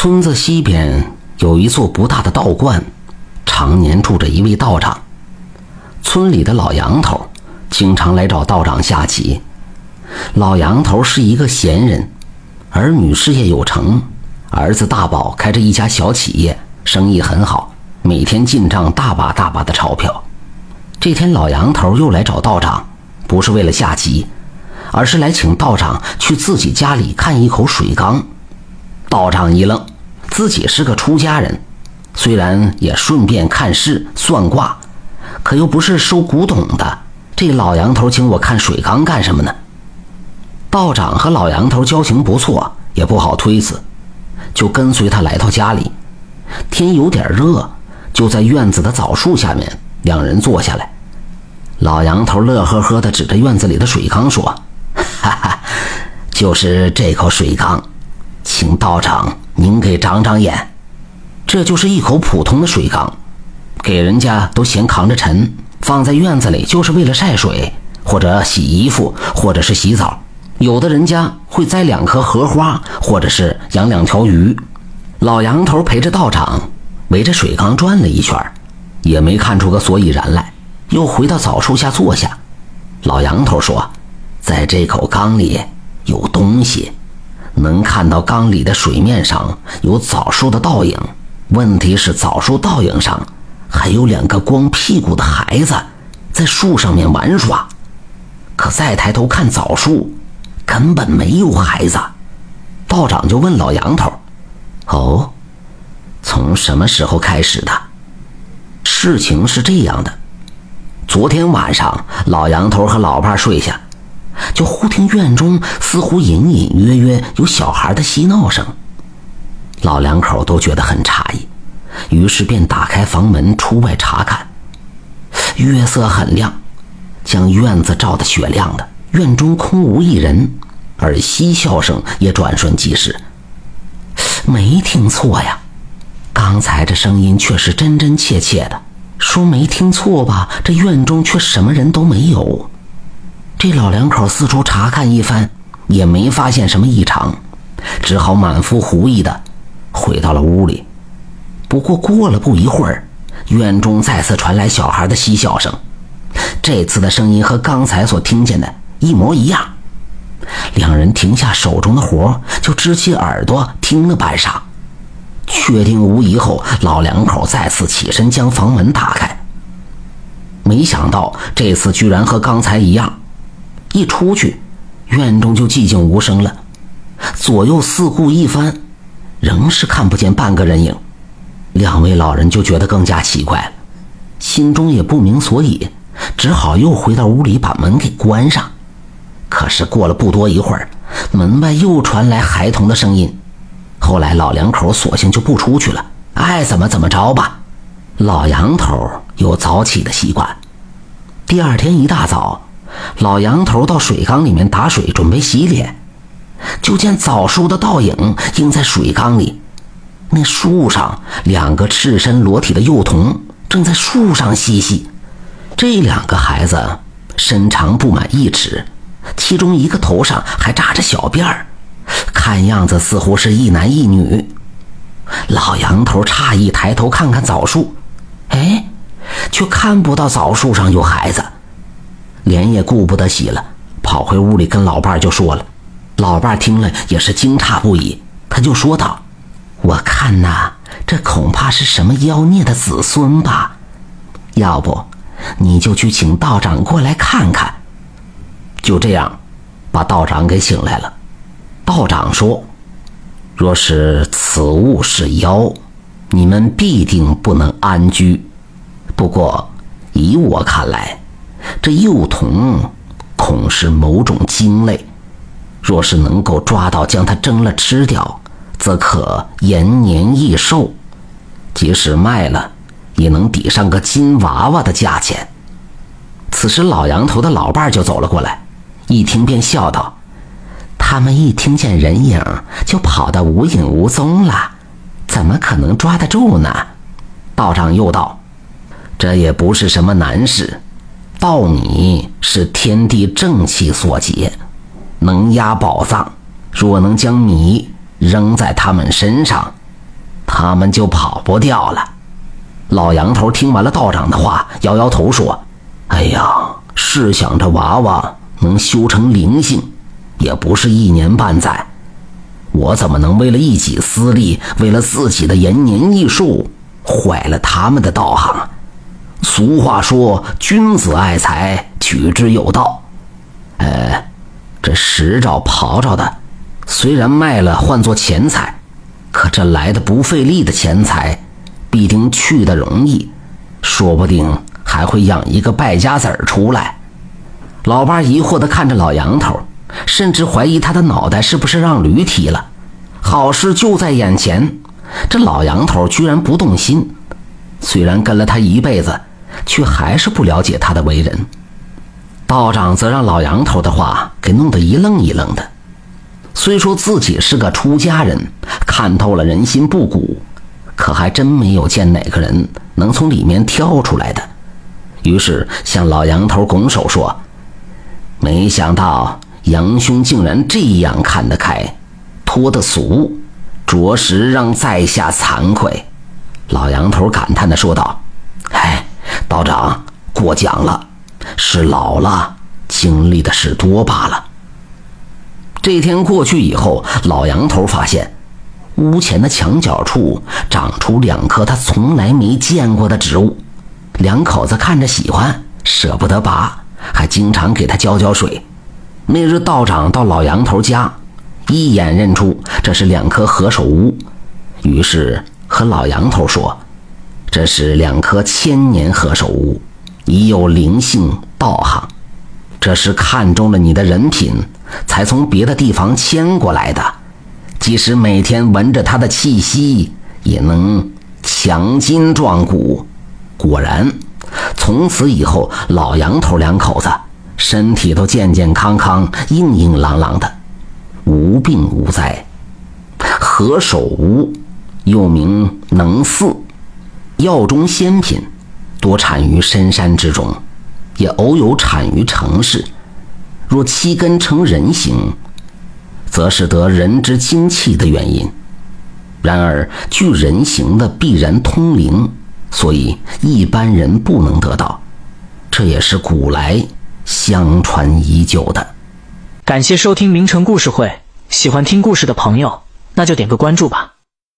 村子西边有一座不大的道观，常年住着一位道长。村里的老杨头经常来找道长下棋。老杨头是一个闲人，儿女事业有成，儿子大宝开着一家小企业，生意很好，每天进账大把大把的钞票。这天，老杨头又来找道长，不是为了下棋，而是来请道长去自己家里看一口水缸。道长一愣，自己是个出家人，虽然也顺便看事算卦，可又不是收古董的。这老杨头请我看水缸干什么呢？道长和老杨头交情不错，也不好推辞，就跟随他来到家里。天有点热，就在院子的枣树下面，两人坐下来。老杨头乐呵呵地指着院子里的水缸说：“哈哈，就是这口水缸。”请道长您给长长眼，这就是一口普通的水缸，给人家都嫌扛着沉，放在院子里就是为了晒水，或者洗衣服，或者是洗澡。有的人家会栽两棵荷花，或者是养两条鱼。老杨头陪着道长围着水缸转了一圈，也没看出个所以然来，又回到枣树下坐下。老杨头说：“在这口缸里有东西。”能看到缸里的水面上有枣树的倒影，问题是枣树倒影上还有两个光屁股的孩子在树上面玩耍，可再抬头看枣树，根本没有孩子。道长就问老杨头：“哦，从什么时候开始的？”事情是这样的，昨天晚上老杨头和老伴睡下。就忽听院中似乎隐隐约约有小孩的嬉闹声，老两口都觉得很诧异，于是便打开房门出外查看。月色很亮，将院子照得雪亮的，院中空无一人，而嬉笑声也转瞬即逝。没听错呀，刚才这声音却是真真切切的。说没听错吧，这院中却什么人都没有。这老两口四处查看一番，也没发现什么异常，只好满腹狐疑的回到了屋里。不过过了不一会儿，院中再次传来小孩的嬉笑声，这次的声音和刚才所听见的一模一样。两人停下手中的活，就支起耳朵听了半晌，确定无疑后，老两口再次起身将房门打开。没想到这次居然和刚才一样。一出去，院中就寂静无声了。左右四顾一番，仍是看不见半个人影。两位老人就觉得更加奇怪了，心中也不明所以，只好又回到屋里把门给关上。可是过了不多一会儿，门外又传来孩童的声音。后来老两口索性就不出去了，爱怎么怎么着吧。老杨头有早起的习惯，第二天一大早。老杨头到水缸里面打水，准备洗脸，就见枣树的倒影映在水缸里。那树上两个赤身裸体的幼童正在树上嬉戏。这两个孩子身长不满一尺，其中一个头上还扎着小辫儿，看样子似乎是一男一女。老杨头诧异抬头看看枣树，哎，却看不到枣树上有孩子。脸也顾不得洗了，跑回屋里跟老伴儿就说了。老伴儿听了也是惊诧不已，他就说道：“我看呐，这恐怕是什么妖孽的子孙吧？要不，你就去请道长过来看看。”就这样，把道长给请来了。道长说：“若是此物是妖，你们必定不能安居。不过，以我看来。”这幼童恐是某种精类，若是能够抓到，将它蒸了吃掉，则可延年益寿，即使卖了，也能抵上个金娃娃的价钱。此时，老杨头的老伴就走了过来，一听便笑道：“他们一听见人影，就跑得无影无踪了，怎么可能抓得住呢？”道长又道：“这也不是什么难事。”稻米是天地正气所结，能压宝藏。若能将米扔在他们身上，他们就跑不掉了。老杨头听完了道长的话，摇摇头说：“哎呀，试想这娃娃能修成灵性，也不是一年半载。我怎么能为了一己私利，为了自己的延年益寿，坏了他们的道行？俗话说，君子爱财，取之有道。呃，这石兆、刨着的，虽然卖了换作钱财，可这来的不费力的钱财。”必定去的容易，说不定还会养一个败家子儿出来。老八疑惑地看着老杨头，甚至怀疑他的脑袋是不是让驴踢了。好事就在眼前，这老杨头居然不动心。虽然跟了他一辈子，却还是不了解他的为人。道长则让老杨头的话给弄得一愣一愣的。虽说自己是个出家人，看透了人心不古。可还真没有见哪个人能从里面跳出来的，于是向老杨头拱手说：“没想到杨兄竟然这样看得开，脱得俗，着实让在下惭愧。”老杨头感叹地说道：“，道长过奖了，是老了，经历的事多罢了。”这天过去以后，老杨头发现。屋前的墙角处长出两棵他从来没见过的植物，两口子看着喜欢，舍不得拔，还经常给他浇浇水。那日道长到老杨头家，一眼认出这是两棵何首乌，于是和老杨头说：“这是两棵千年何首乌，已有灵性道行，这是看中了你的人品，才从别的地方迁过来的。”即使每天闻着它的气息，也能强筋壮骨。果然，从此以后，老杨头两口子身体都健健康康、硬硬朗朗的，无病无灾。何首乌又名能四，药中仙品，多产于深山之中，也偶有产于城市。若七根成人形。则是得人之精气的原因。然而，具人形的必然通灵，所以一般人不能得到。这也是古来相传已久的。感谢收听名城故事会，喜欢听故事的朋友，那就点个关注吧。